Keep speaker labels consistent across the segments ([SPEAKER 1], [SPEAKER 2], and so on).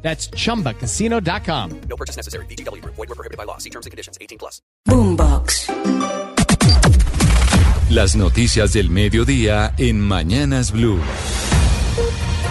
[SPEAKER 1] That's chumbacasino.com.
[SPEAKER 2] No purchase necessary. BGW. Void were prohibited by law. See terms and conditions. 18 plus.
[SPEAKER 3] Boombox.
[SPEAKER 4] Las noticias del mediodía en Mañanas Blue.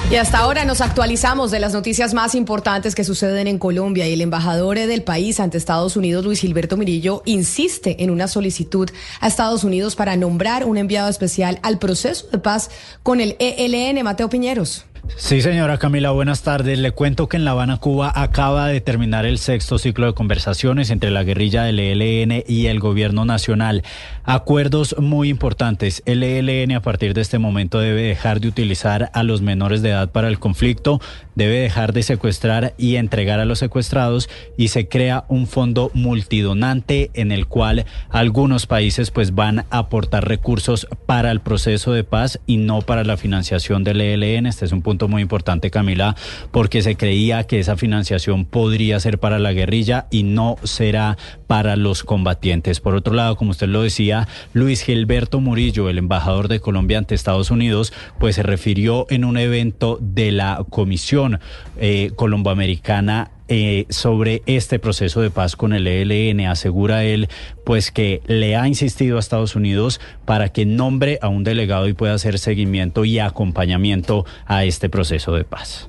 [SPEAKER 3] Y hasta ahora nos actualizamos de las noticias más importantes que suceden en Colombia y el embajador del país ante Estados Unidos, Luis Gilberto Mirillo, insiste en una solicitud a Estados Unidos para nombrar un enviado especial al proceso de paz con el ELN. Mateo Piñeros.
[SPEAKER 5] Sí, señora Camila, buenas tardes. Le cuento que en La Habana, Cuba, acaba de terminar el sexto ciclo de conversaciones entre la guerrilla del ELN y el gobierno nacional. Acuerdos muy importantes. El ELN a partir de este momento debe dejar de utilizar a los menores de edad para el conflicto, debe dejar de secuestrar y entregar a los secuestrados y se crea un fondo multidonante en el cual algunos países pues van a aportar recursos para el proceso de paz y no para la financiación del ELN. Este es un punto muy importante, Camila, porque se creía que esa financiación podría ser para la guerrilla y no será para los combatientes. Por otro lado, como usted lo decía, Luis Gilberto Murillo, el embajador de Colombia ante Estados Unidos, pues se refirió en un evento de la Comisión eh, Colomboamericana eh, sobre este proceso de paz con el ELN. Asegura él, pues que le ha insistido a Estados Unidos para que nombre a un delegado y pueda hacer seguimiento y acompañamiento a este proceso de paz.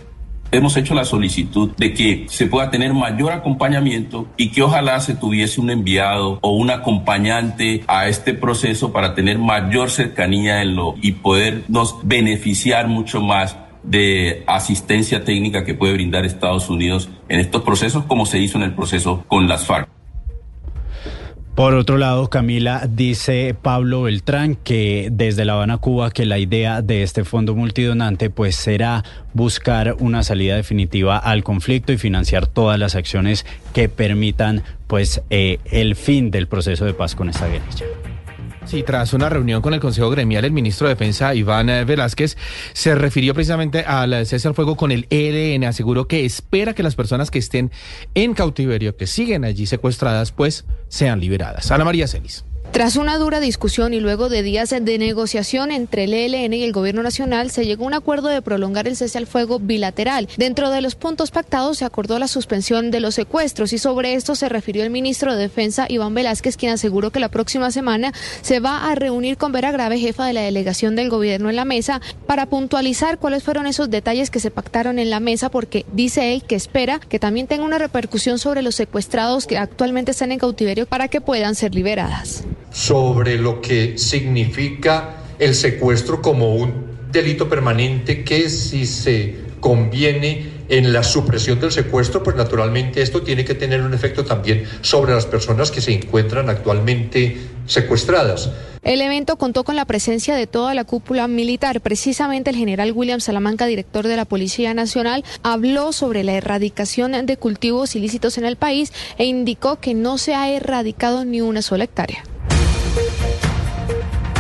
[SPEAKER 6] Hemos hecho la solicitud de que se pueda tener mayor acompañamiento y que ojalá se tuviese un enviado o un acompañante a este proceso para tener mayor cercanía en lo y podernos beneficiar mucho más de asistencia técnica que puede brindar Estados Unidos en estos procesos, como se hizo en el proceso con las FARC.
[SPEAKER 5] Por otro lado, Camila, dice Pablo Beltrán que desde La Habana, Cuba, que la idea de este fondo multidonante pues será buscar una salida definitiva al conflicto y financiar todas las acciones que permitan pues eh, el fin del proceso de paz con esta guerrilla.
[SPEAKER 7] Sí, tras una reunión con el Consejo Gremial, el ministro de Defensa, Iván eh, Velázquez, se refirió precisamente al cese al fuego con el ELN. Aseguró que espera que las personas que estén en cautiverio, que siguen allí secuestradas, pues sean liberadas. Ana María Celis.
[SPEAKER 8] Tras una dura discusión y luego de días de negociación entre el ELN y el Gobierno Nacional, se llegó a un acuerdo de prolongar el cese al fuego bilateral. Dentro de los puntos pactados se acordó la suspensión de los secuestros y sobre esto se refirió el ministro de Defensa, Iván Velázquez, quien aseguró que la próxima semana se va a reunir con Vera Grave, jefa de la delegación del Gobierno en la mesa, para puntualizar cuáles fueron esos detalles que se pactaron en la mesa, porque dice él que espera que también tenga una repercusión sobre los secuestrados que actualmente están en cautiverio para que puedan ser liberadas
[SPEAKER 9] sobre lo que significa el secuestro como un delito permanente que si se conviene en la supresión del secuestro, pues naturalmente esto tiene que tener un efecto también sobre las personas que se encuentran actualmente secuestradas.
[SPEAKER 8] El evento contó con la presencia de toda la cúpula militar. Precisamente el general William Salamanca, director de la Policía Nacional, habló sobre la erradicación de cultivos ilícitos en el país e indicó que no se ha erradicado ni una sola hectárea.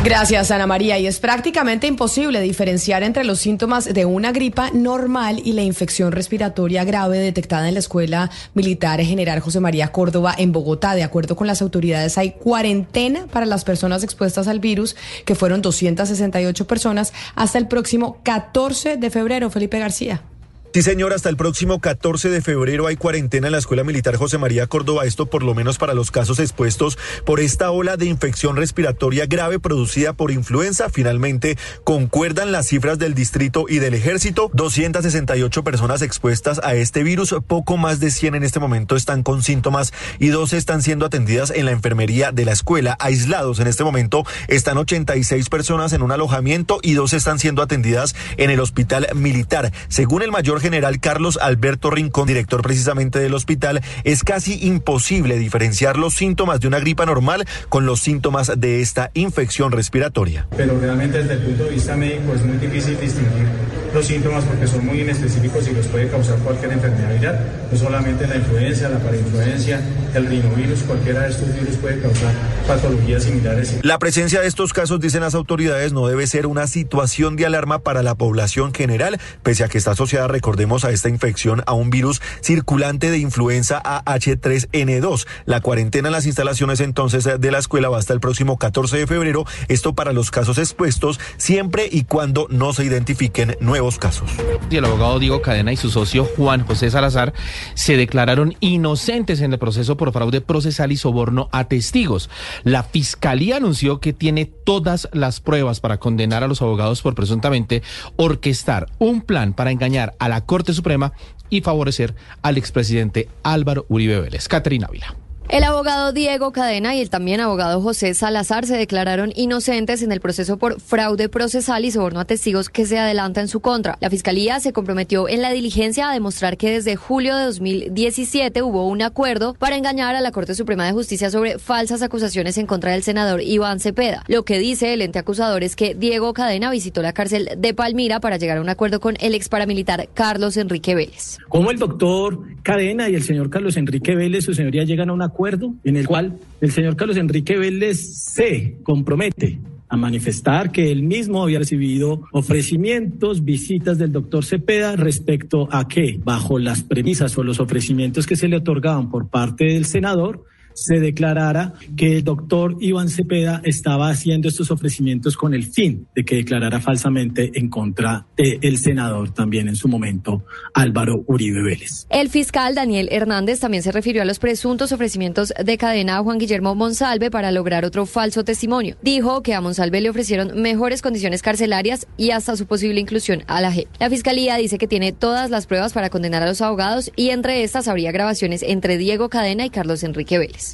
[SPEAKER 3] Gracias, Ana María. Y es prácticamente imposible diferenciar entre los síntomas de una gripa normal y la infección respiratoria grave detectada en la Escuela Militar General José María Córdoba en Bogotá. De acuerdo con las autoridades, hay cuarentena para las personas expuestas al virus, que fueron 268 personas, hasta el próximo 14 de febrero. Felipe García.
[SPEAKER 10] Sí, señor, hasta el próximo 14 de febrero hay cuarentena en la Escuela Militar José María Córdoba, esto por lo menos para los casos expuestos por esta ola de infección respiratoria grave producida por influenza. Finalmente, concuerdan las cifras del distrito y del ejército, 268 personas expuestas a este virus, poco más de 100 en este momento están con síntomas y dos están siendo atendidas en la enfermería de la escuela. Aislados en este momento están 86 personas en un alojamiento y dos están siendo atendidas en el hospital militar. Según el mayor general Carlos Alberto Rincón, director precisamente del hospital, es casi imposible diferenciar los síntomas de una gripa normal con los síntomas de esta infección respiratoria.
[SPEAKER 11] Pero realmente desde el punto de vista médico es muy difícil distinguir
[SPEAKER 12] los síntomas porque son muy inespecíficos y los puede causar cualquier enfermedad viral, no solamente la influencia, la parainfluencia, el rinovirus, cualquiera de estos virus puede causar patologías similares.
[SPEAKER 10] La presencia de estos casos, dicen las autoridades, no debe ser una situación de alarma para la población general, pese a que está asociada, recordemos, a esta infección a un virus circulante de influenza AH3N2. La cuarentena en las instalaciones entonces de la escuela va hasta el próximo 14 de febrero, esto para los casos expuestos, siempre y cuando no se identifiquen nuevos casos.
[SPEAKER 7] El abogado Diego Cadena y su socio Juan José Salazar se declararon inocentes en el proceso por fraude procesal y soborno a testigos. La fiscalía anunció que tiene todas las pruebas para condenar a los abogados por presuntamente orquestar un plan para engañar a la Corte Suprema y favorecer al expresidente Álvaro Uribe Vélez. Caterina Ávila.
[SPEAKER 9] El abogado Diego Cadena y el también abogado José Salazar se declararon inocentes en el proceso por fraude procesal y soborno a testigos que se adelanta en su contra. La fiscalía se comprometió en la diligencia a demostrar que desde julio de 2017 hubo un acuerdo para engañar a la Corte Suprema de Justicia sobre falsas acusaciones en contra del senador Iván Cepeda. Lo que dice el ente acusador es que Diego Cadena visitó la cárcel de Palmira para llegar a un acuerdo con el ex paramilitar Carlos Enrique Vélez.
[SPEAKER 13] Como el doctor Cadena y el señor Carlos Enrique Vélez, su señoría llegan a un acuerdo en el cual el señor Carlos Enrique Vélez se compromete a manifestar que él mismo había recibido ofrecimientos, visitas del doctor Cepeda respecto a que, bajo las premisas o los ofrecimientos que se le otorgaban por parte del senador, se declarara que el doctor Iván Cepeda estaba haciendo estos ofrecimientos con el fin de que declarara falsamente en contra del senador también en su momento Álvaro Uribe Vélez.
[SPEAKER 9] El fiscal Daniel Hernández también se refirió a los presuntos ofrecimientos de cadena a Juan Guillermo Monsalve para lograr otro falso testimonio. Dijo que a Monsalve le ofrecieron mejores condiciones carcelarias y hasta su posible inclusión a la JEP. La fiscalía dice que tiene todas las pruebas para condenar a los abogados y entre estas habría grabaciones entre Diego Cadena y Carlos Enrique Vélez.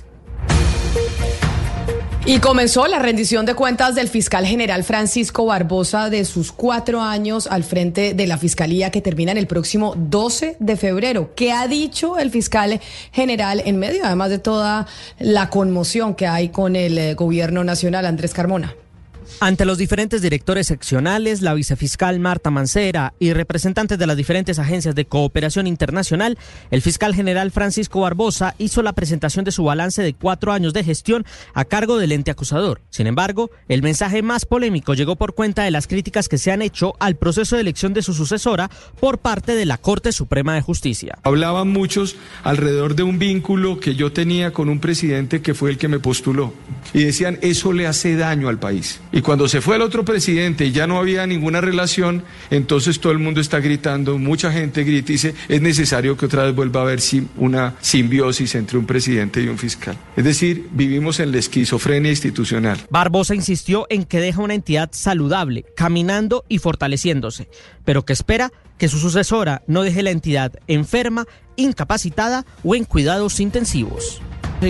[SPEAKER 3] Y comenzó la rendición de cuentas del fiscal general Francisco Barbosa de sus cuatro años al frente de la fiscalía que termina en el próximo 12 de febrero. ¿Qué ha dicho el fiscal general en medio, además de toda la conmoción que hay con el eh, gobierno nacional, Andrés Carmona?
[SPEAKER 14] Ante los diferentes directores seccionales, la vicefiscal Marta Mancera y representantes de las diferentes agencias de cooperación internacional, el fiscal general Francisco Barbosa hizo la presentación de su balance de cuatro años de gestión a cargo del ente acusador. Sin embargo, el mensaje más polémico llegó por cuenta de las críticas que se han hecho al proceso de elección de su sucesora por parte de la Corte Suprema de Justicia.
[SPEAKER 15] Hablaban muchos alrededor de un vínculo que yo tenía con un presidente que fue el que me postuló y decían eso le hace daño al país. Y cuando se fue el otro presidente y ya no había ninguna relación, entonces todo el mundo está gritando, mucha gente grita y dice, es necesario que otra vez vuelva a haber una simbiosis entre un presidente y un fiscal. Es decir, vivimos en la esquizofrenia institucional.
[SPEAKER 14] Barbosa insistió en que deja una entidad saludable, caminando y fortaleciéndose, pero que espera que su sucesora no deje la entidad enferma, incapacitada o en cuidados intensivos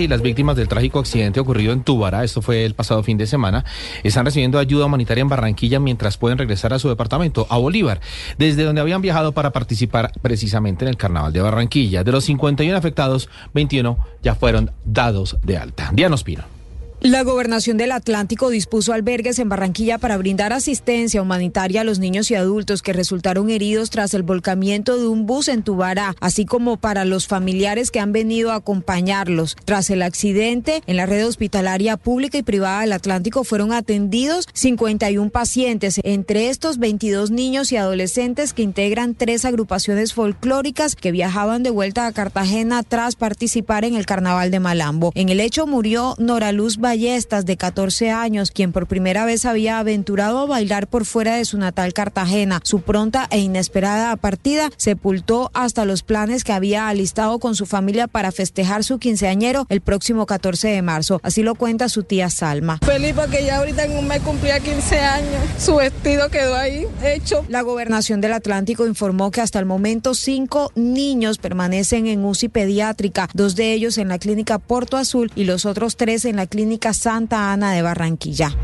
[SPEAKER 7] y las víctimas del trágico accidente ocurrido en Túbara, esto fue el pasado fin de semana, están recibiendo ayuda humanitaria en Barranquilla mientras pueden regresar a su departamento, a Bolívar, desde donde habían viajado para participar precisamente en el Carnaval de Barranquilla. De los 51 afectados, 21 ya fueron dados de alta. Diana Ospino.
[SPEAKER 16] La gobernación del Atlántico dispuso albergues en Barranquilla para brindar asistencia humanitaria a los niños y adultos que resultaron heridos tras el volcamiento de un bus en Tubará, así como para los familiares que han venido a acompañarlos. Tras el accidente, en la red hospitalaria pública y privada del Atlántico fueron atendidos 51 pacientes, entre estos 22 niños y adolescentes que integran tres agrupaciones folclóricas que viajaban de vuelta a Cartagena tras participar en el Carnaval de Malambo. En el hecho murió Nora Luz Ballestas, de 14 años, quien por primera vez había aventurado a bailar por fuera de su natal Cartagena. Su pronta e inesperada partida sepultó hasta los planes que había alistado con su familia para festejar su quinceañero el próximo 14 de marzo. Así lo cuenta su tía Salma.
[SPEAKER 17] Feliz porque ya ahorita en un mes cumplía 15 años. Su vestido quedó ahí hecho.
[SPEAKER 16] La gobernación del Atlántico informó que hasta el momento cinco niños permanecen en UCI pediátrica, dos de ellos en la clínica Porto Azul y los otros tres en la clínica Santa Ana de Barranquilla.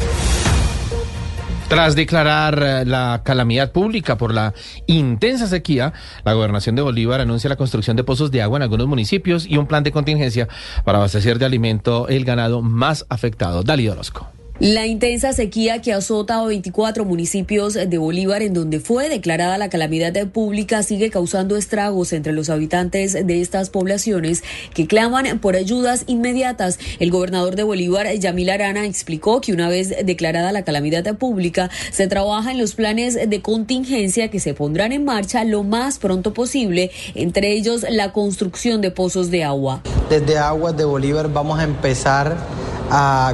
[SPEAKER 7] Tras declarar eh, la calamidad pública por la intensa sequía, la gobernación de Bolívar anuncia la construcción de pozos de agua en algunos municipios y un plan de contingencia para abastecer de alimento el ganado más afectado. Dali Orozco.
[SPEAKER 18] La intensa sequía que azota a 24 municipios de Bolívar, en donde fue declarada la calamidad pública, sigue causando estragos entre los habitantes de estas poblaciones que claman por ayudas inmediatas. El gobernador de Bolívar, Yamil Arana, explicó que una vez declarada la calamidad pública, se trabaja en los planes de contingencia que se pondrán en marcha lo más pronto posible, entre ellos la construcción de pozos de agua.
[SPEAKER 19] Desde Aguas de Bolívar vamos a empezar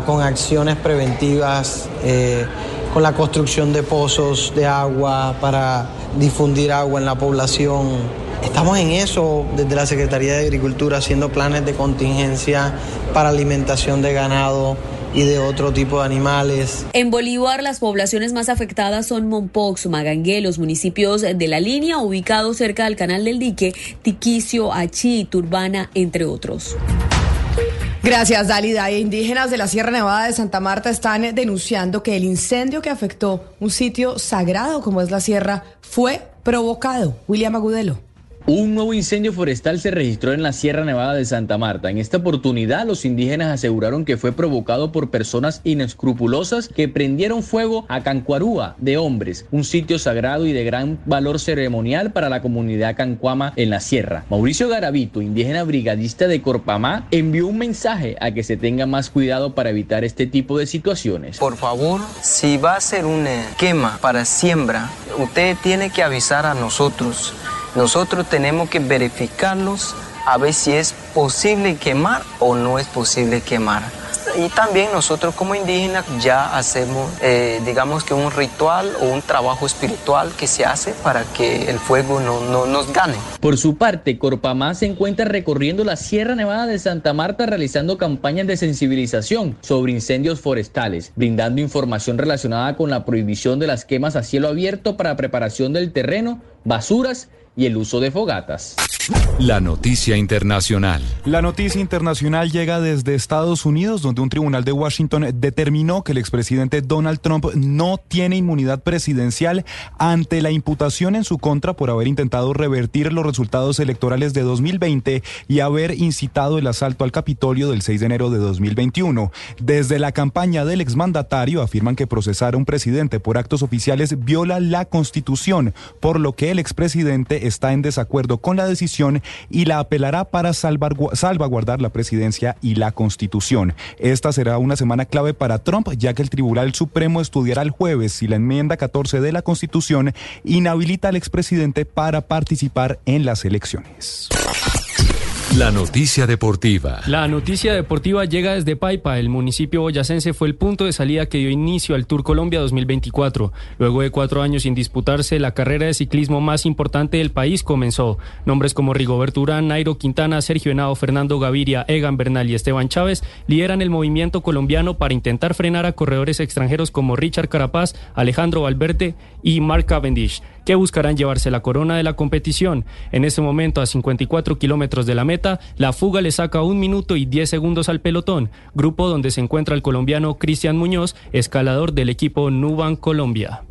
[SPEAKER 19] con acciones preventivas, eh, con la construcción de pozos de agua para difundir agua en la población. Estamos en eso desde la Secretaría de Agricultura haciendo planes de contingencia para alimentación de ganado y de otro tipo de animales.
[SPEAKER 18] En Bolívar, las poblaciones más afectadas son Mompox, Magangué, los municipios de la línea ubicados cerca del canal del dique, Tiquicio, Achí, Turbana, entre otros.
[SPEAKER 3] Gracias, Dalida. Indígenas de la Sierra Nevada de Santa Marta están denunciando que el incendio que afectó un sitio sagrado como es la sierra fue provocado. William Agudelo.
[SPEAKER 20] Un nuevo incendio forestal se registró en la Sierra Nevada de Santa Marta. En esta oportunidad, los indígenas aseguraron que fue provocado por personas inescrupulosas que prendieron fuego a Cancuarúa de hombres, un sitio sagrado y de gran valor ceremonial para la comunidad cancuama en la sierra. Mauricio Garavito, indígena brigadista de Corpamá, envió un mensaje a que se tenga más cuidado para evitar este tipo de situaciones.
[SPEAKER 19] Por favor, si va a ser una quema para siembra, usted tiene que avisar a nosotros nosotros tenemos que verificarlos a ver si es posible quemar o no es posible quemar. Y también nosotros como indígenas ya hacemos, eh, digamos que un ritual o un trabajo espiritual que se hace para que el fuego no, no nos gane.
[SPEAKER 20] Por su parte, Corpamá se encuentra recorriendo la Sierra Nevada de Santa Marta realizando campañas de sensibilización sobre incendios forestales, brindando información relacionada con la prohibición de las quemas a cielo abierto para preparación del terreno, basuras y el uso de fogatas.
[SPEAKER 4] La noticia internacional.
[SPEAKER 21] La noticia internacional llega desde Estados Unidos, donde un tribunal de Washington determinó que el expresidente Donald Trump no tiene inmunidad presidencial ante la imputación en su contra por haber intentado revertir los resultados electorales de 2020 y haber incitado el asalto al Capitolio del 6 de enero de 2021. Desde la campaña del exmandatario afirman que procesar a un presidente por actos oficiales viola la Constitución, por lo que el expresidente está en desacuerdo con la decisión y la apelará para salvaguardar la presidencia y la constitución. Esta será una semana clave para Trump, ya que el Tribunal Supremo estudiará el jueves si la enmienda 14 de la constitución inhabilita al expresidente para participar en las elecciones.
[SPEAKER 4] La noticia deportiva.
[SPEAKER 22] La noticia deportiva llega desde Paipa. El municipio boyacense fue el punto de salida que dio inicio al Tour Colombia 2024. Luego de cuatro años sin disputarse, la carrera de ciclismo más importante del país comenzó. Nombres como Rigoberto Urán, Nairo Quintana, Sergio Henao, Fernando Gaviria, Egan Bernal y Esteban Chávez lideran el movimiento colombiano para intentar frenar a corredores extranjeros como Richard Carapaz, Alejandro Valverde y Mark Cavendish que buscarán llevarse la corona de la competición. En este momento, a 54 kilómetros de la la fuga le saca un minuto y 10 segundos al pelotón, grupo donde se encuentra el colombiano Cristian Muñoz, escalador del equipo Nuban Colombia.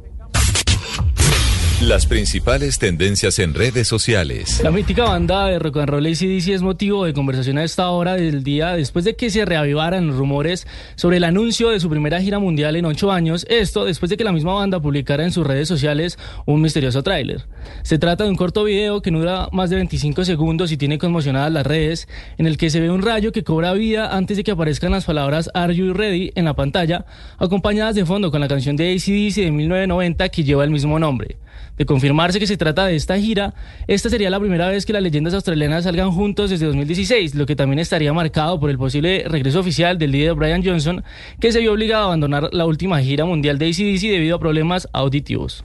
[SPEAKER 4] Las principales tendencias en redes sociales.
[SPEAKER 22] La mítica banda de rock and roll ACDC es motivo de conversación a esta hora del día después de que se reavivaran los rumores sobre el anuncio de su primera gira mundial en ocho años. Esto después de que la misma banda publicara en sus redes sociales un misterioso tráiler. Se trata de un corto video que no dura más de 25 segundos y tiene conmocionadas las redes, en el que se ve un rayo que cobra vida antes de que aparezcan las palabras Are You Ready en la pantalla, acompañadas de fondo con la canción de ACDC de 1990 que lleva el mismo nombre. De confirmarse que se trata de esta gira, esta sería la primera vez que las leyendas australianas salgan juntos desde 2016, lo que también estaría marcado por el posible regreso oficial del líder Brian Johnson, que se vio obligado a abandonar la última gira mundial de ACDC debido a problemas auditivos.